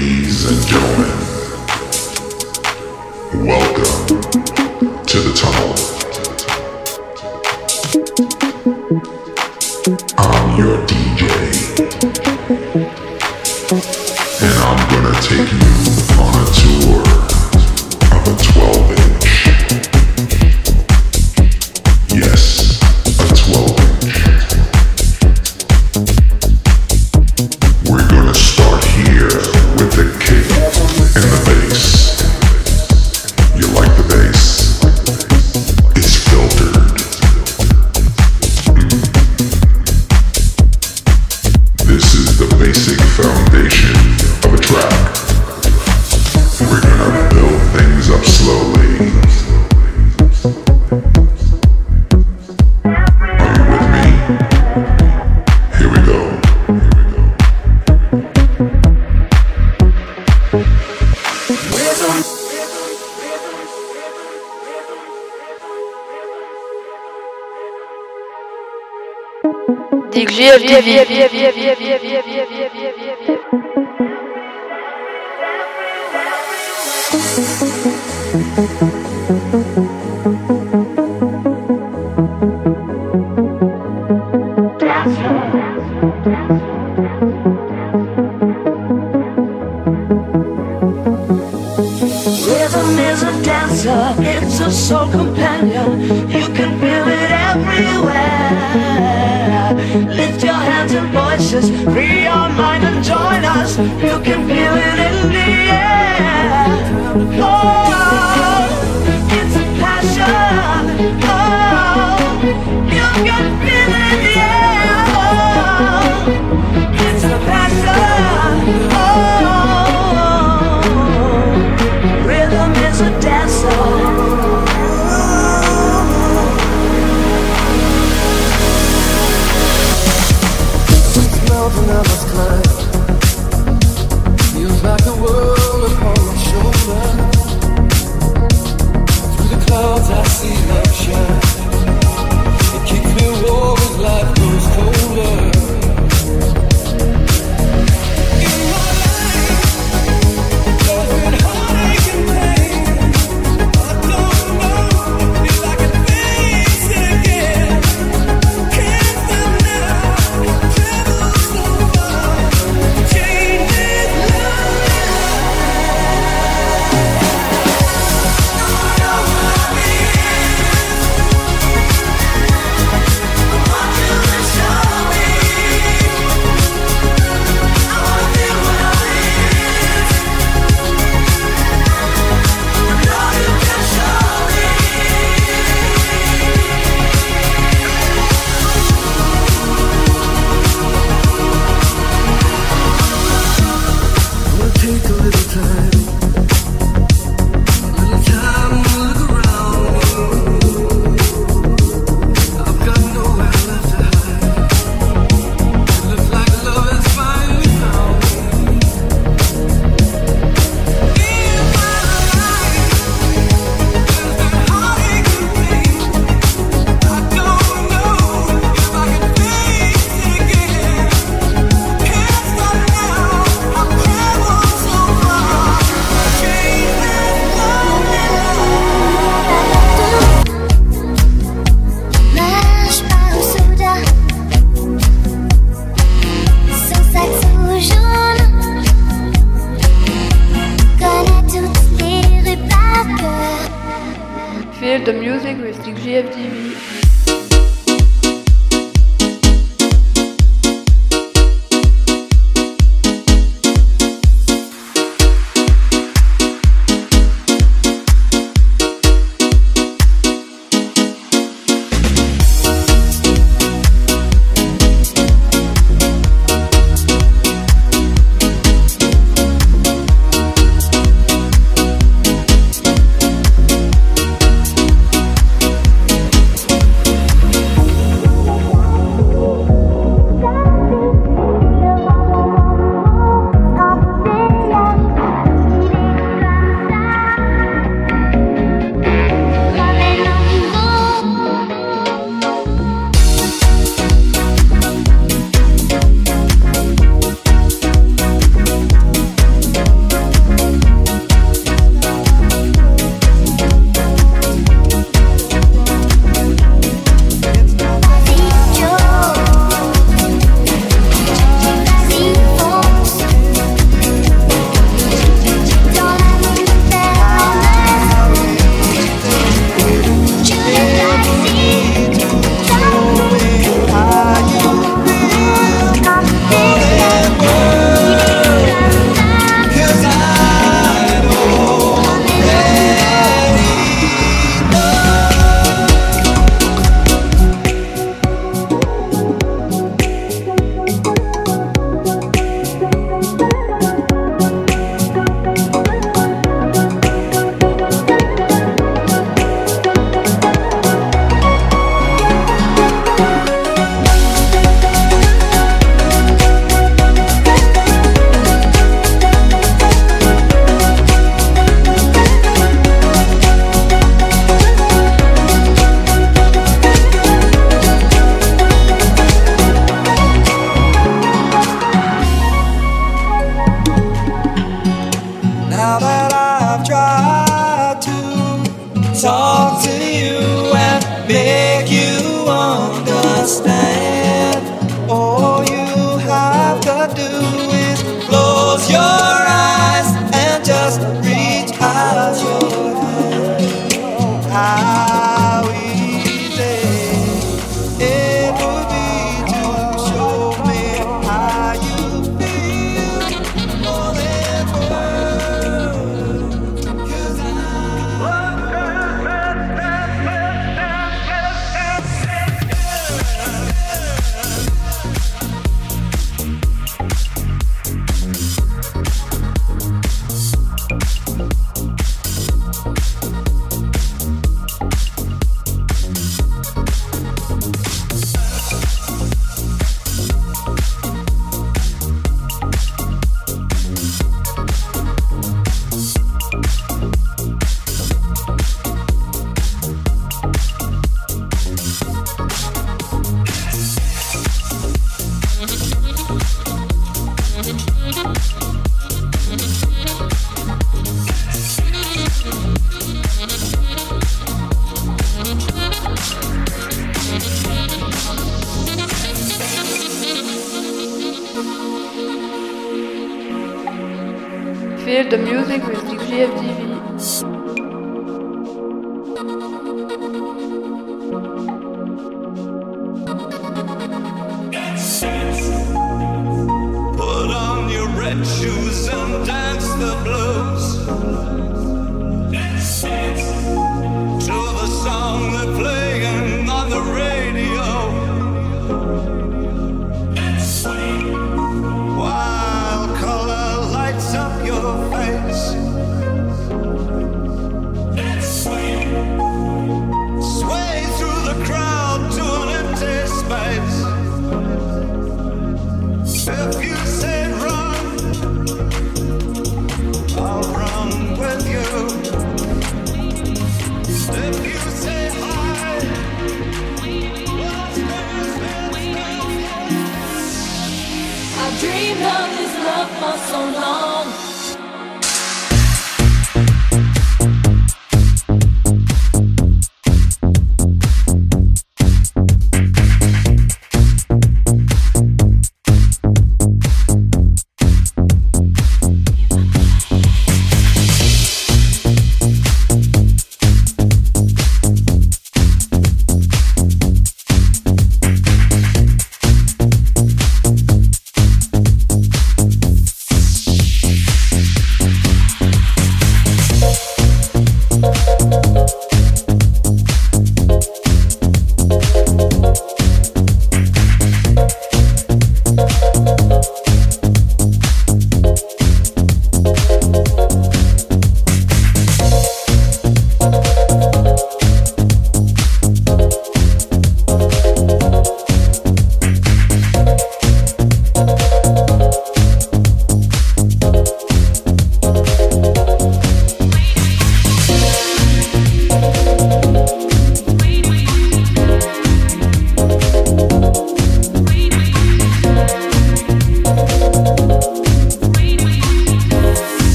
Ladies and gentlemen, welcome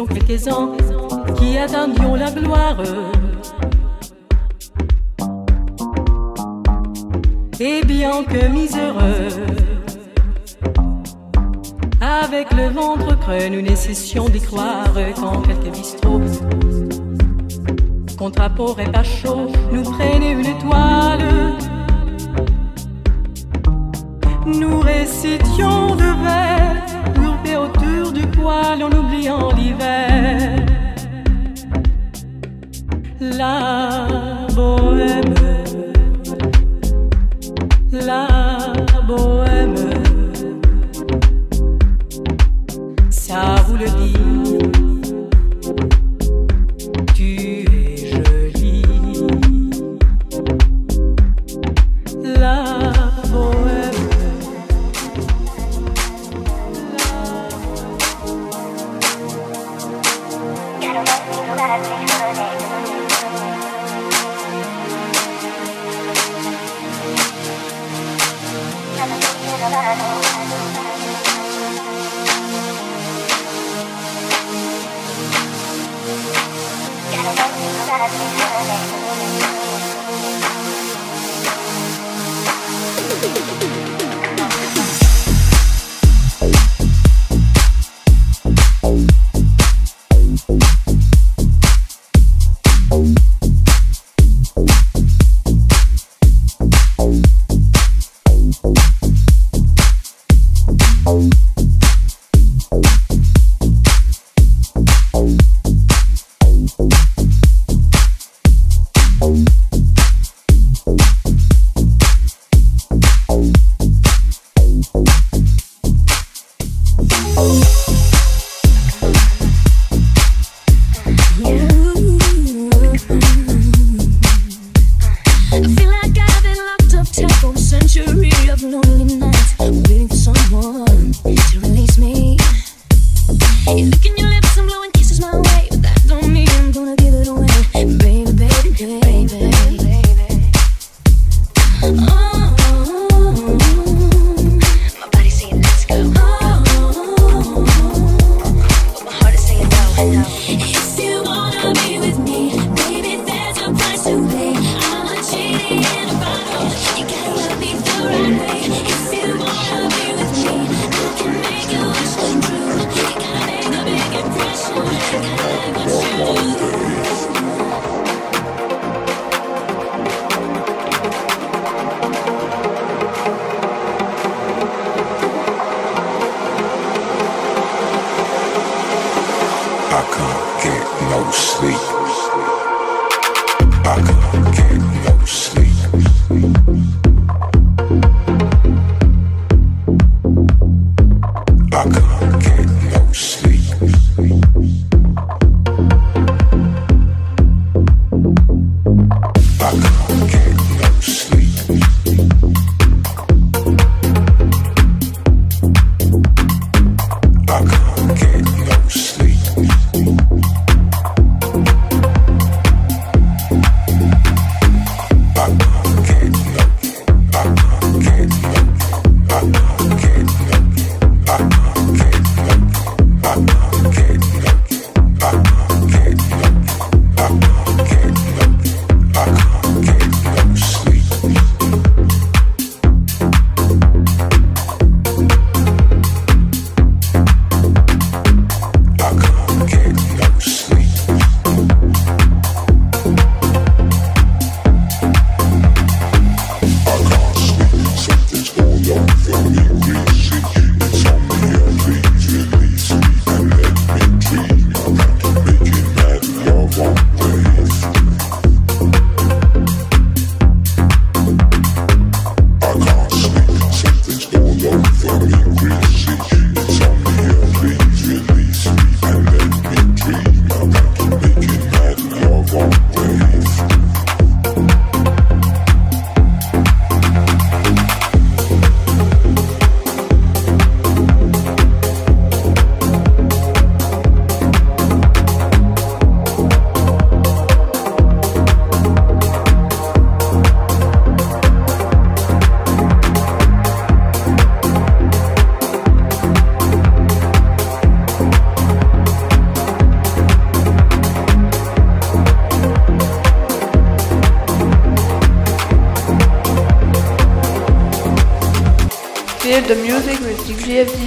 sont quelques-uns the music with DGFTV.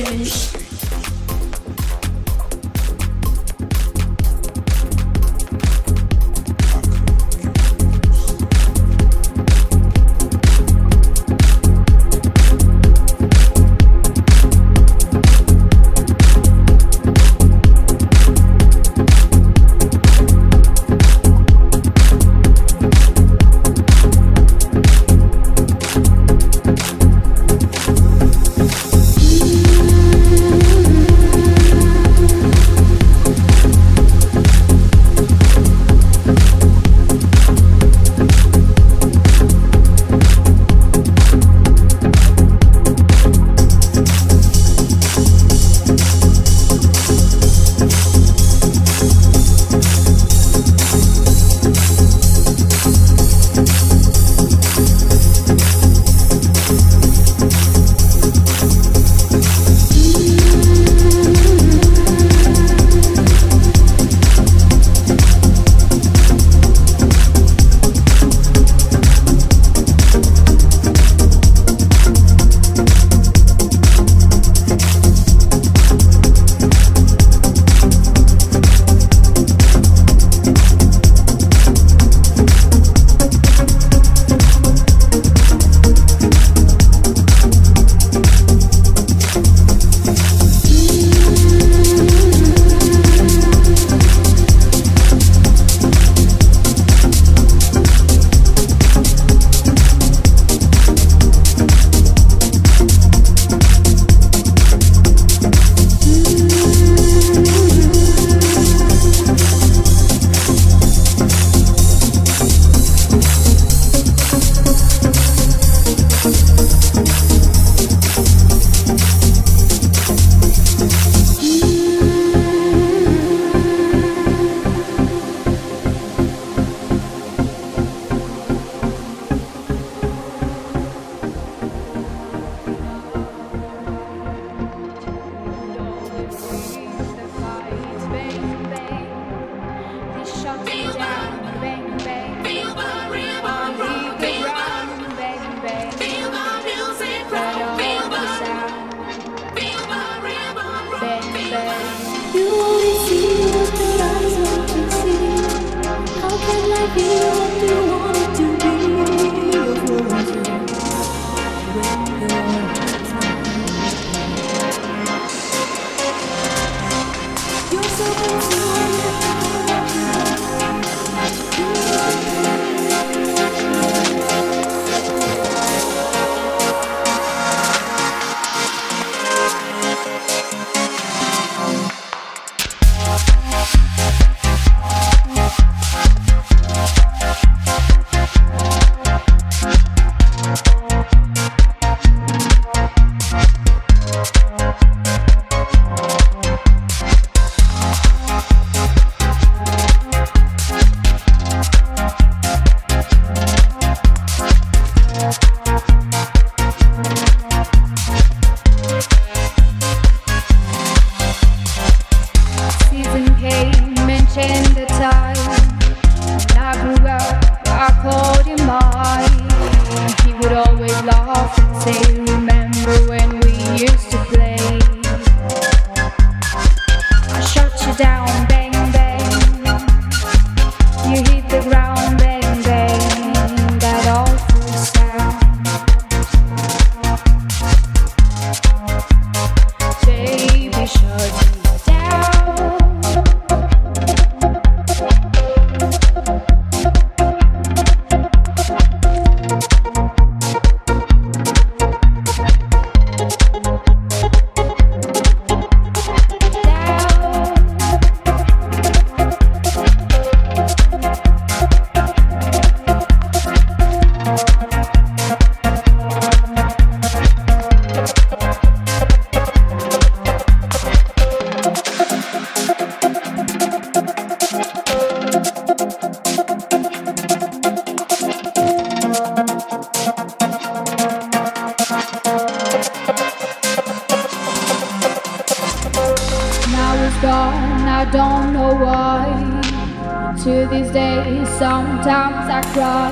To this day, sometimes I cry.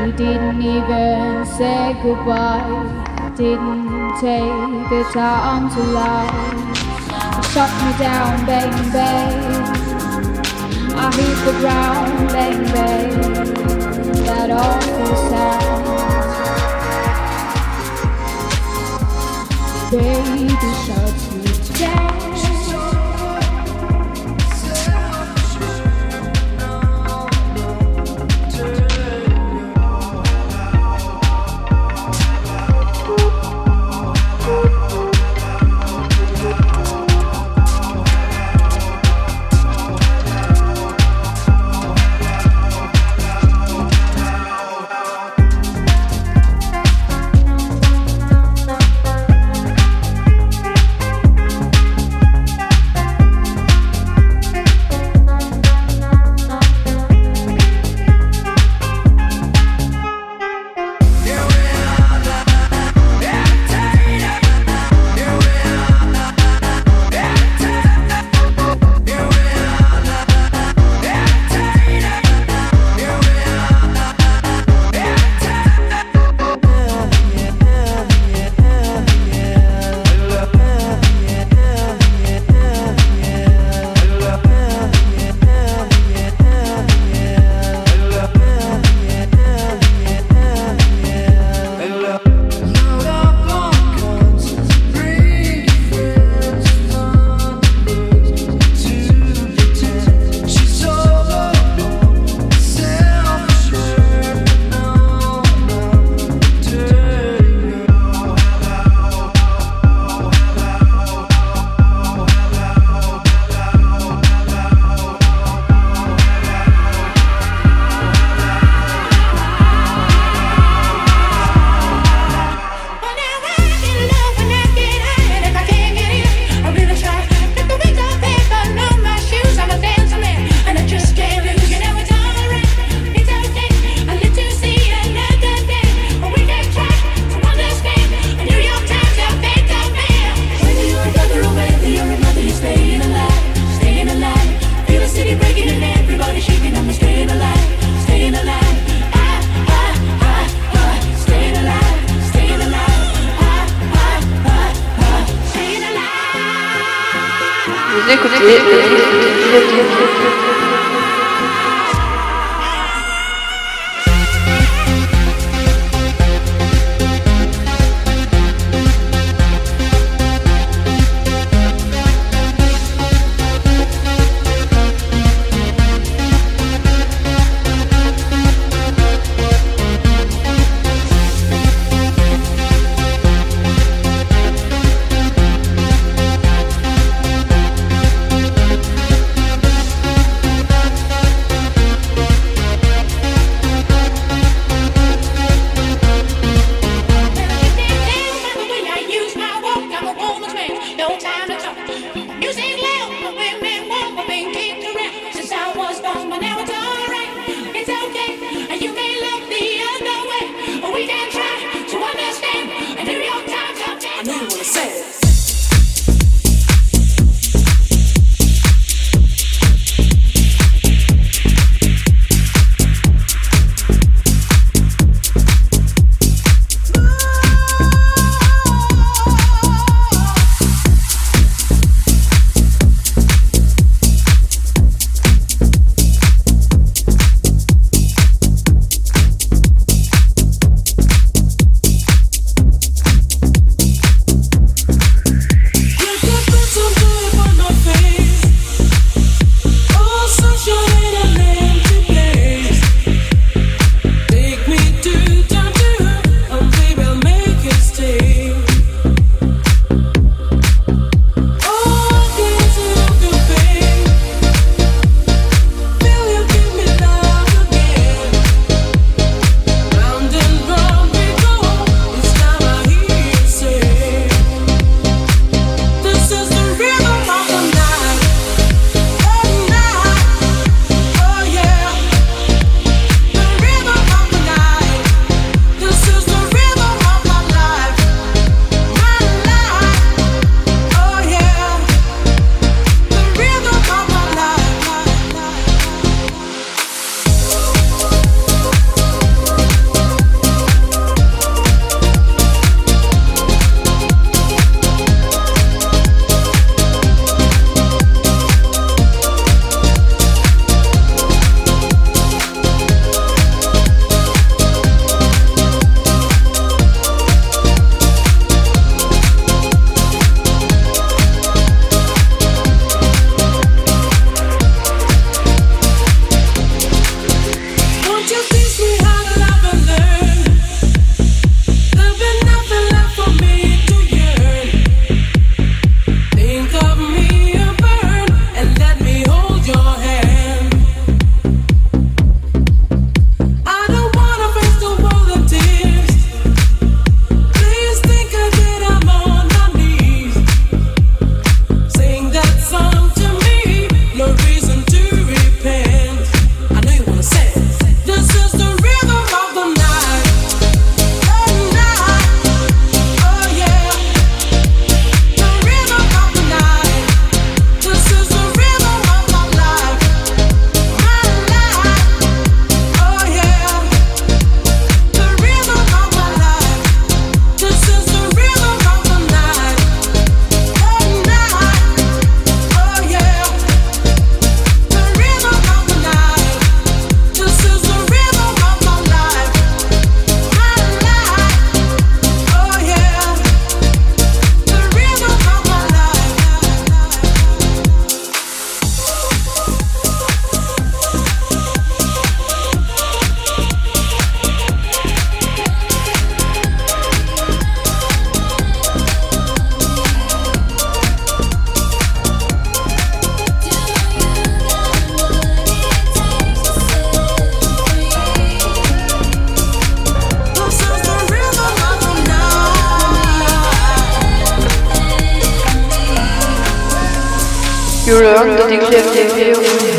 You didn't even say goodbye. Didn't take the time to lie. You shut me down, bang bang. I hit the ground, bang bang. That awful sound. Baby shuts You learn the declarative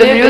the music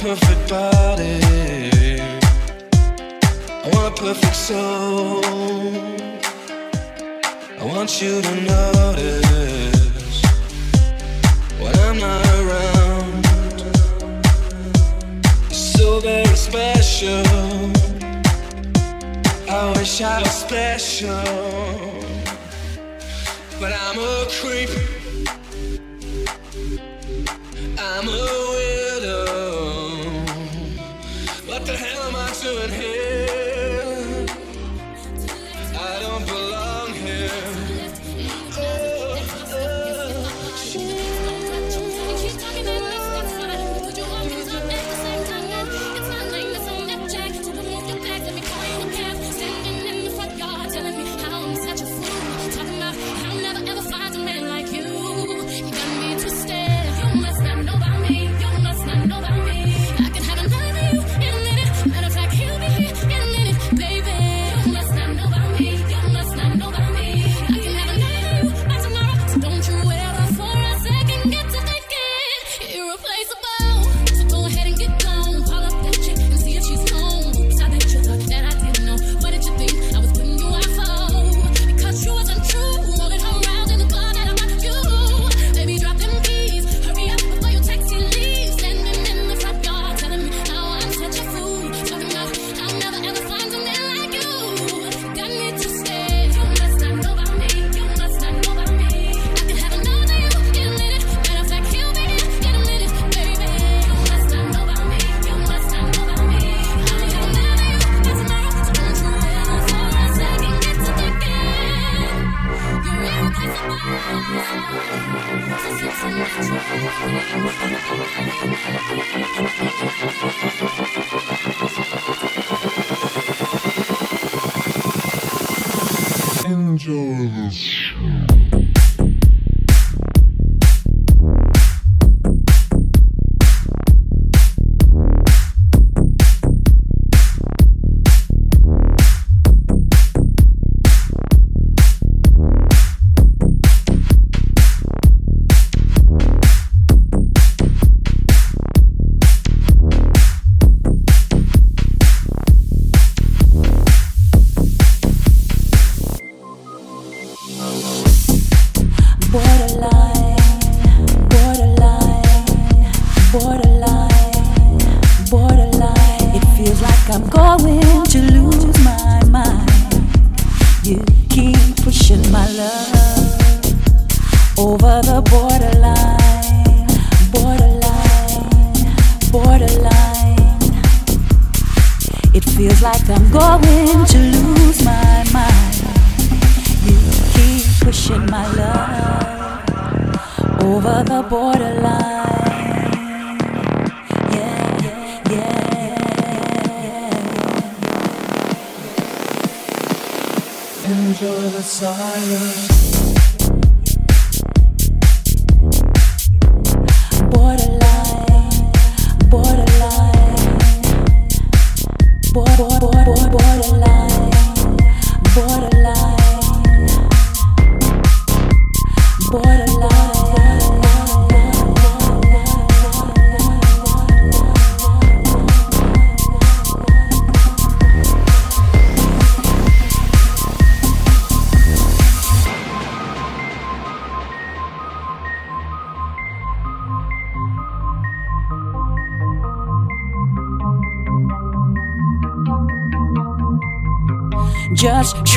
perfect body. I want a perfect soul. I want you to notice when I'm not around. You're so very special. I wish I was special, but I'm a creep. I'm a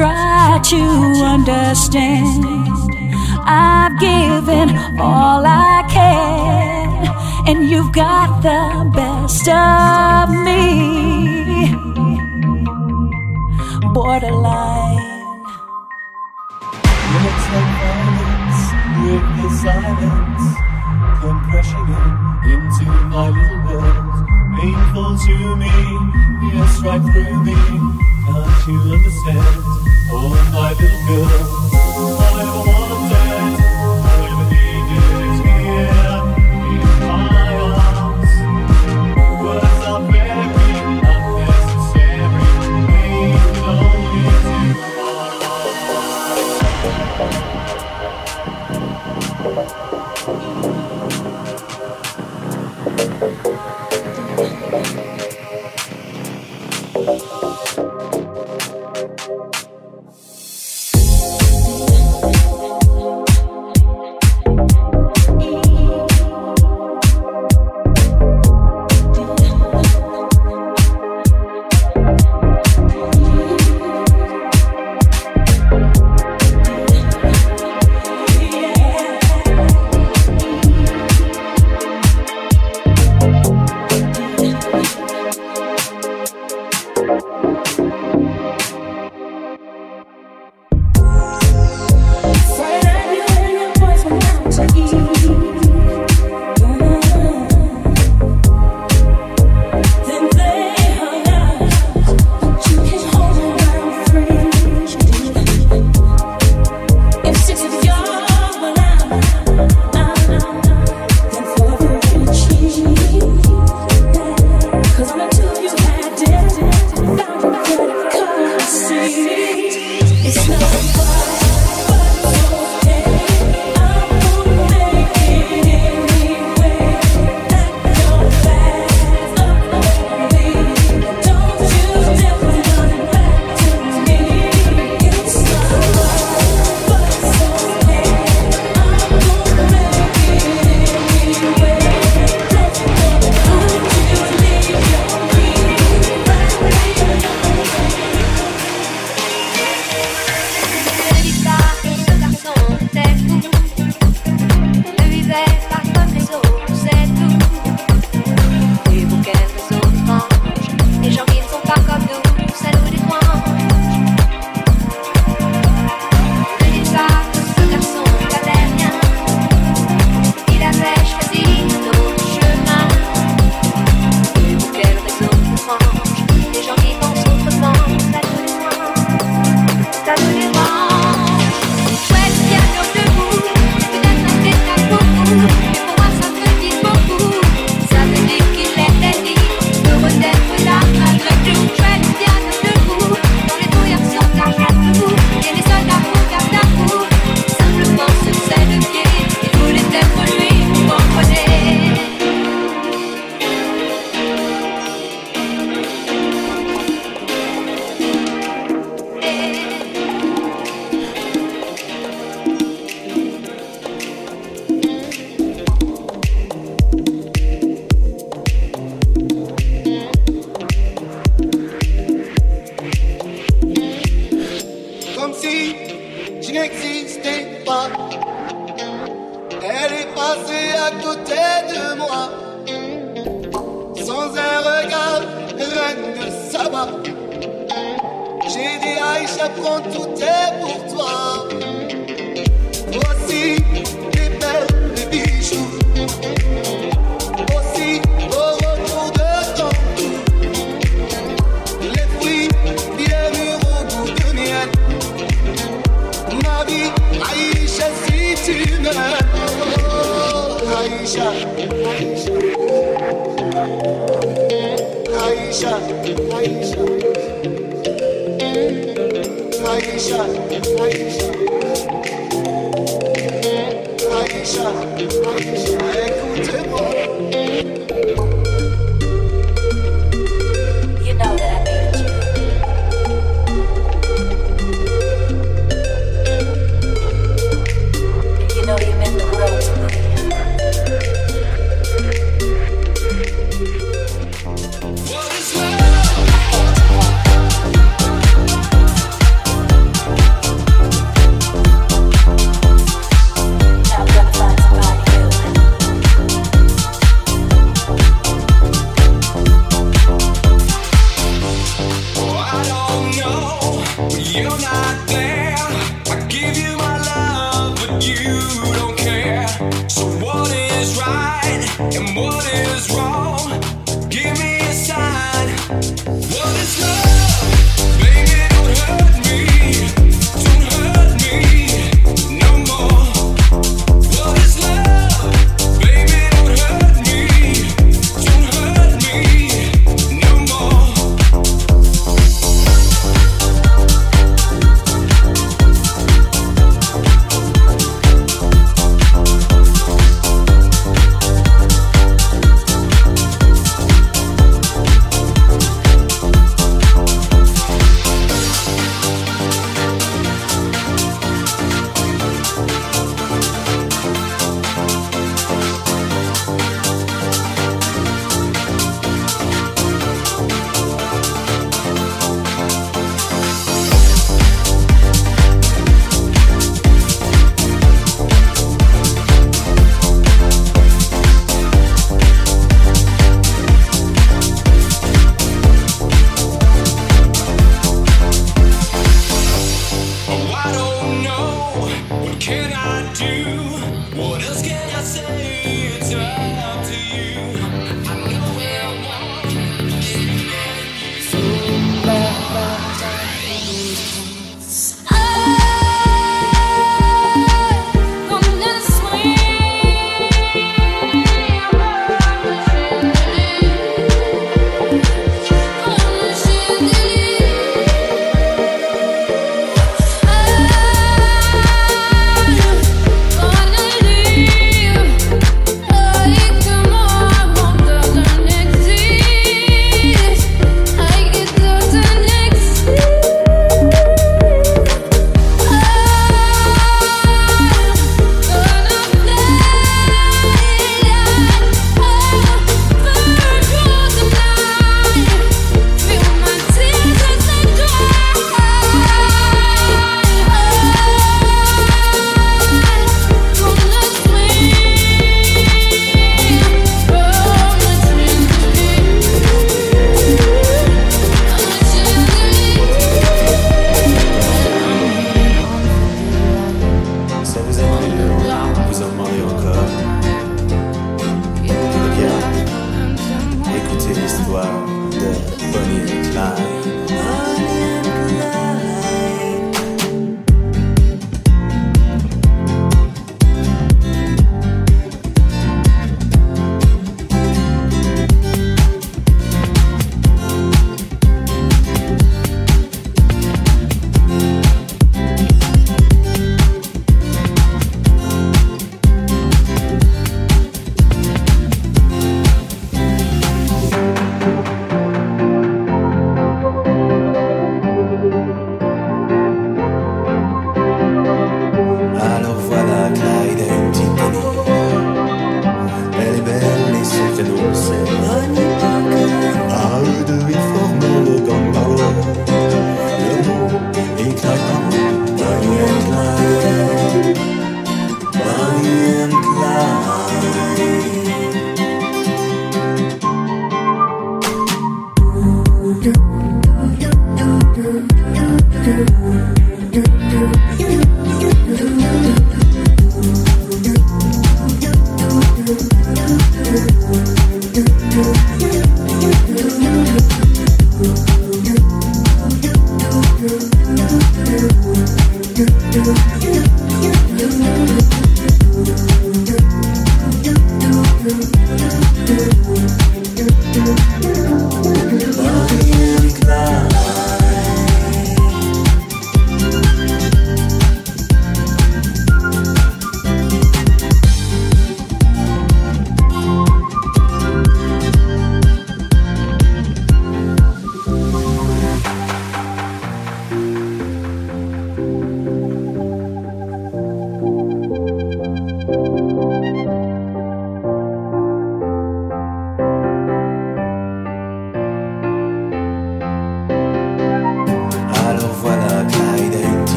try to understand. I've given all I can, and you've got the best of me. Borderline. Let the violence break the silence, compressing it into my little world. Painful to me, yes, right through me you understand. Oh, my little girl, all I ever.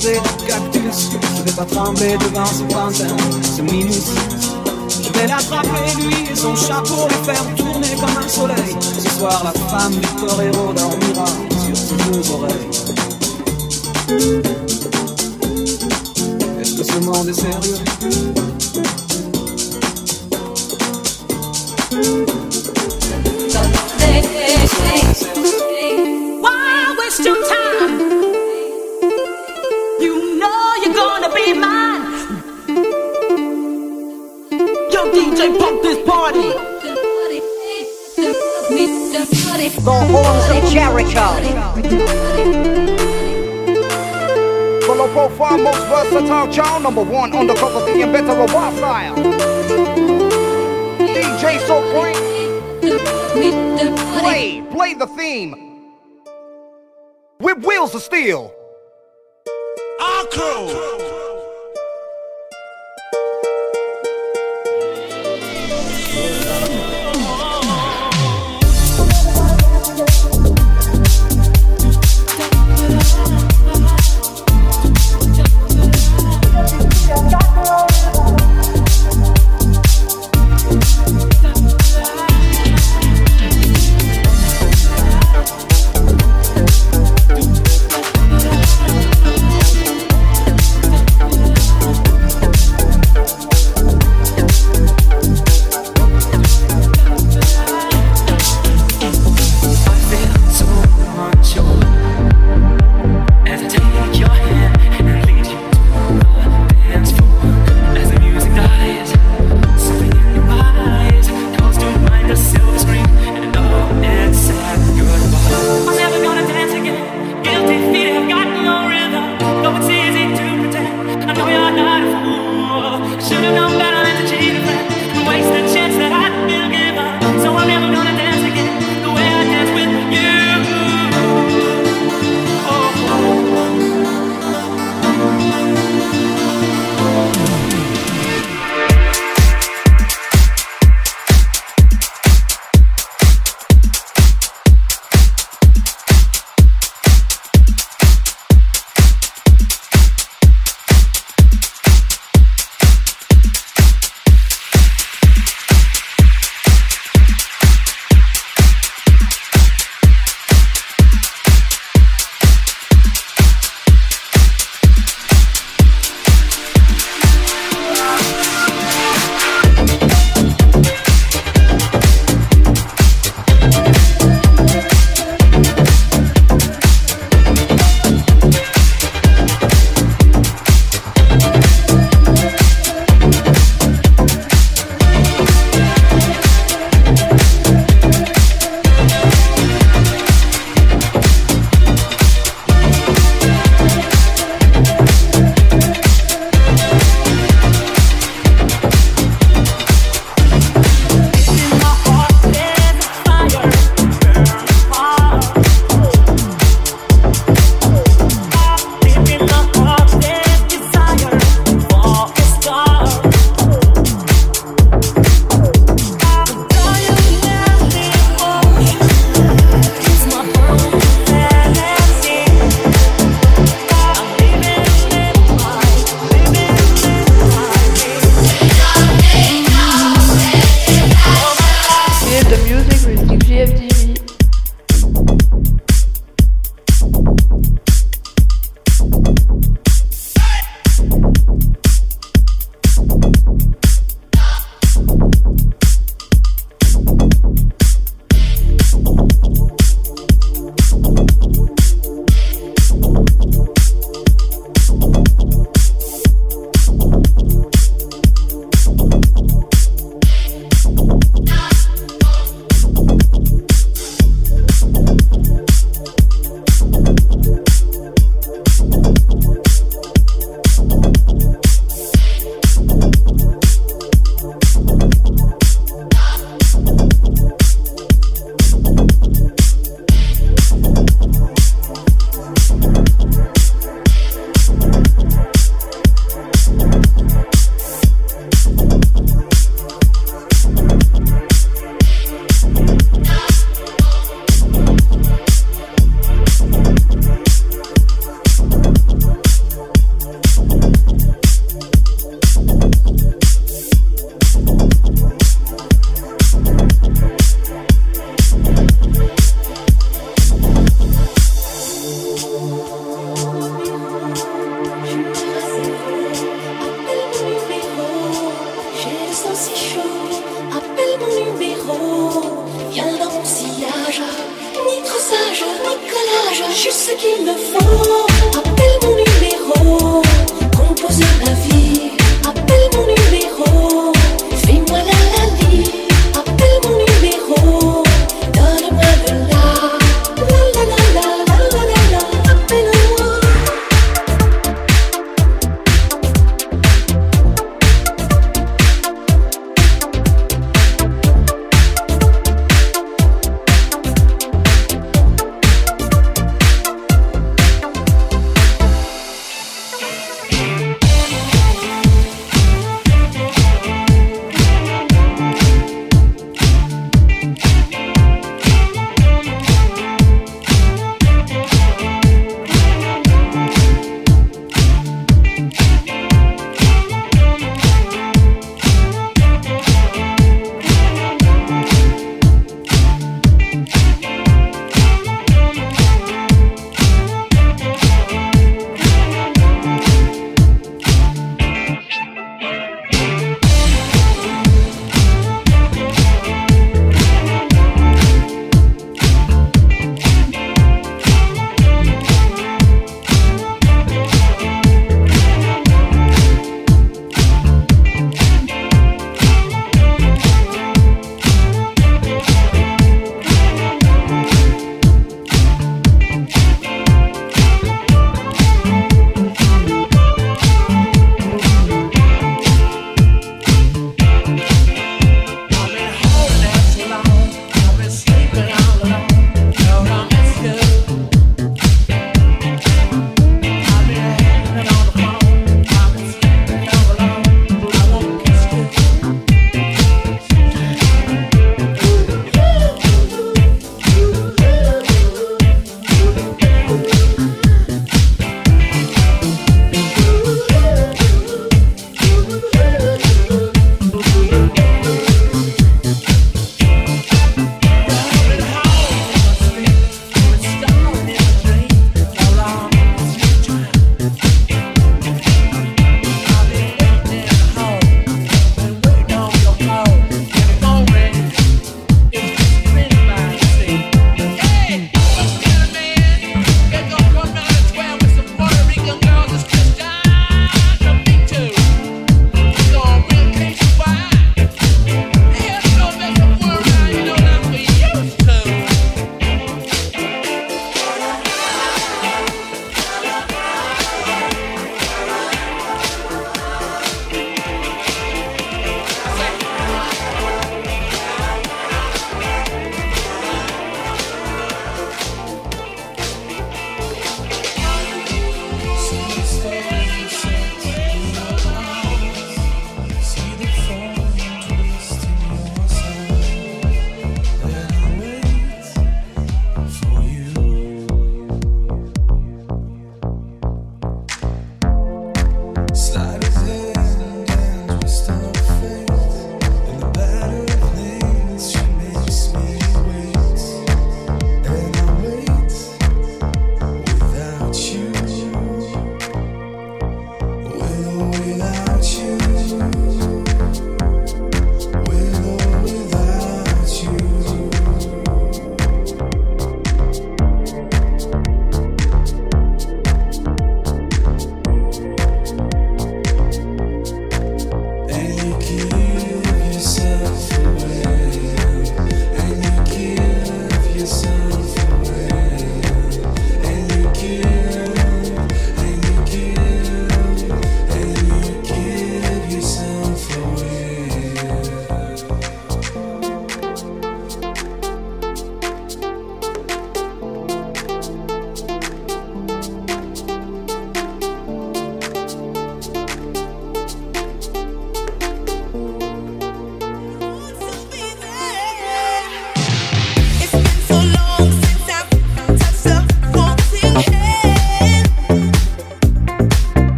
Je vais pas trembler devant ce pantin, ce minus. Je vais l'attraper lui et son chapeau, les faire tourner comme un soleil. Ce soir, la femme du torero dormira sur ses deux oreilles. Est-ce que ce monde est sérieux? Why waste your time? The horns of Jericho. The low profile, most versatile child, number one on the cover, the inventor of wild style. DJ Supreme. Play, play the theme. With wheels of steel. Our crew.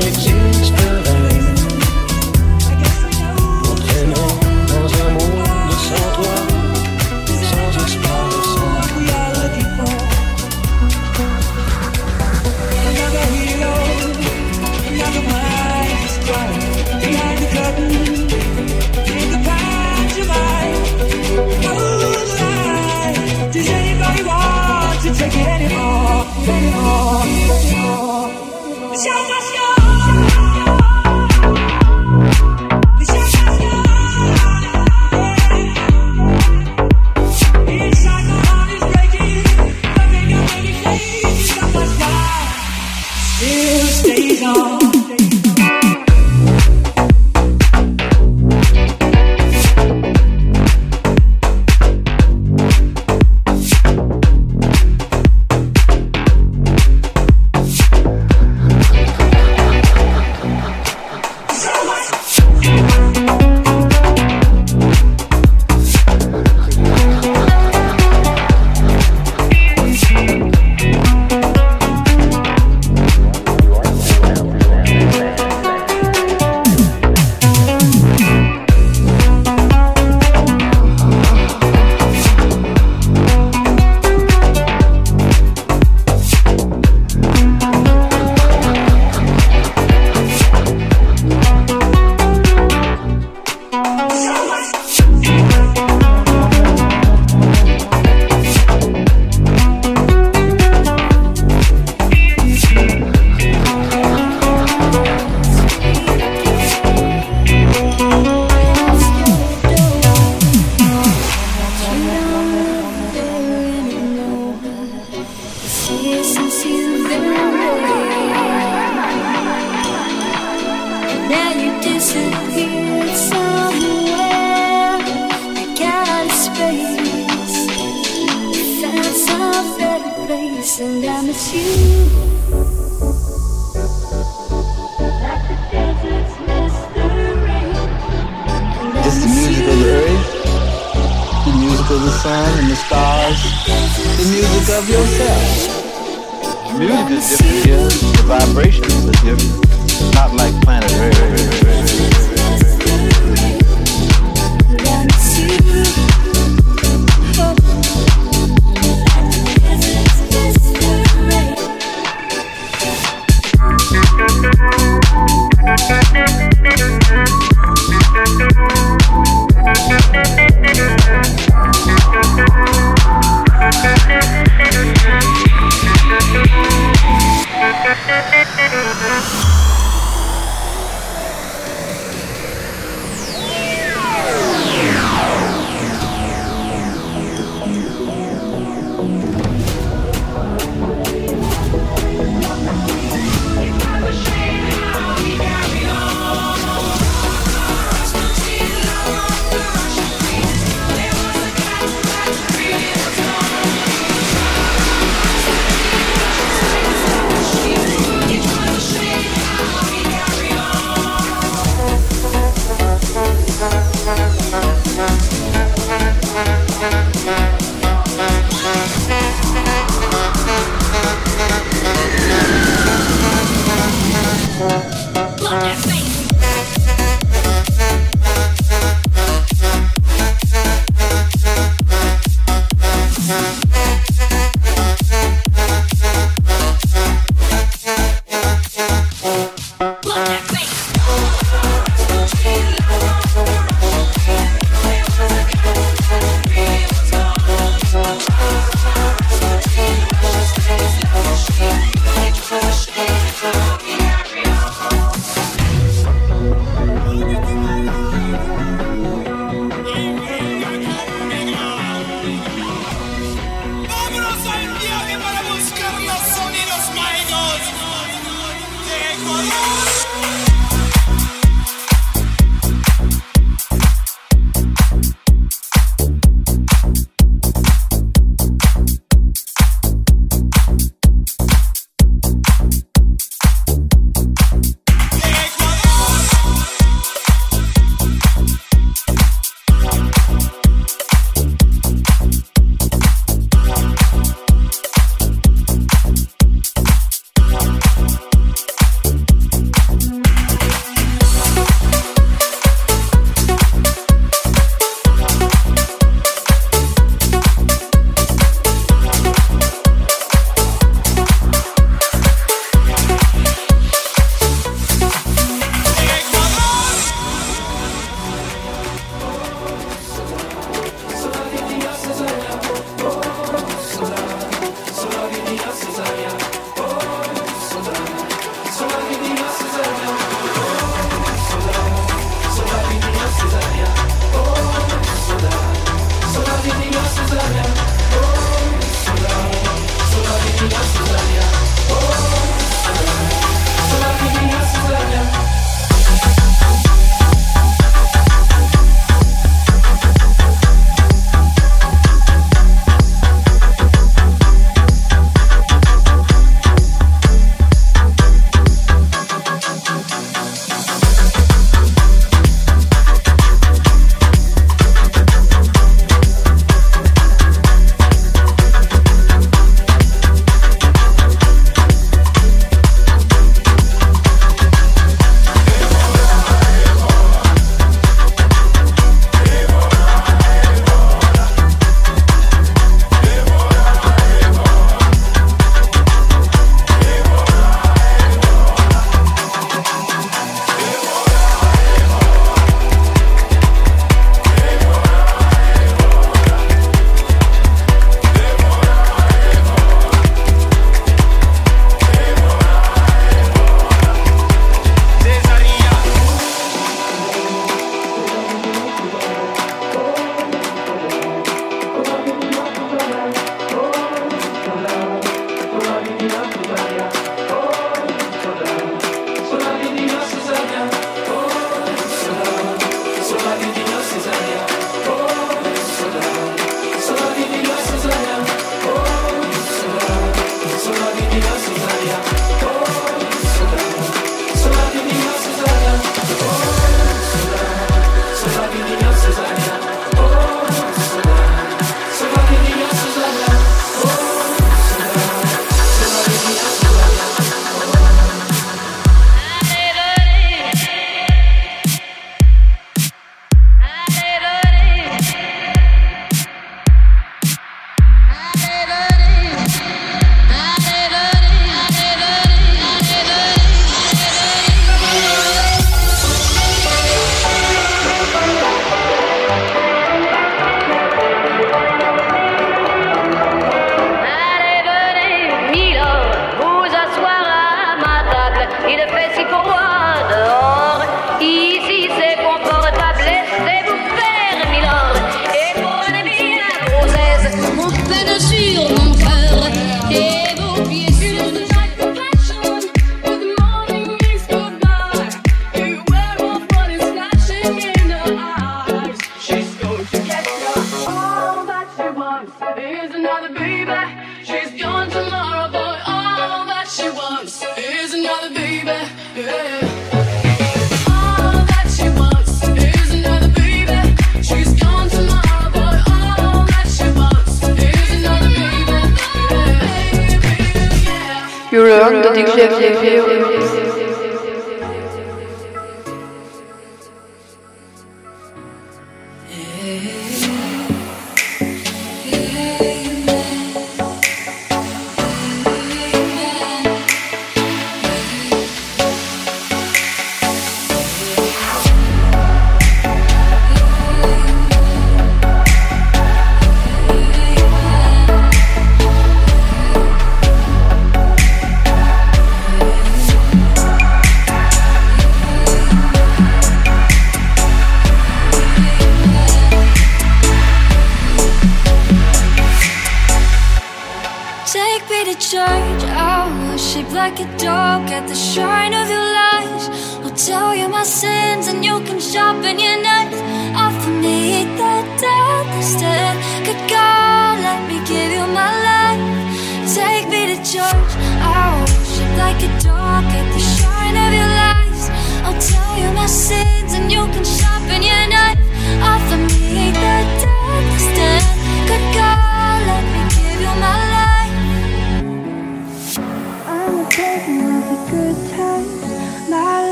Pourquoi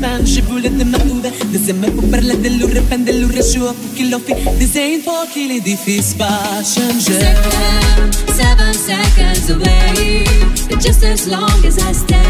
span Shibu po perle de pen de Puki lofi po kili di Seven seconds away. Just as long as I stay.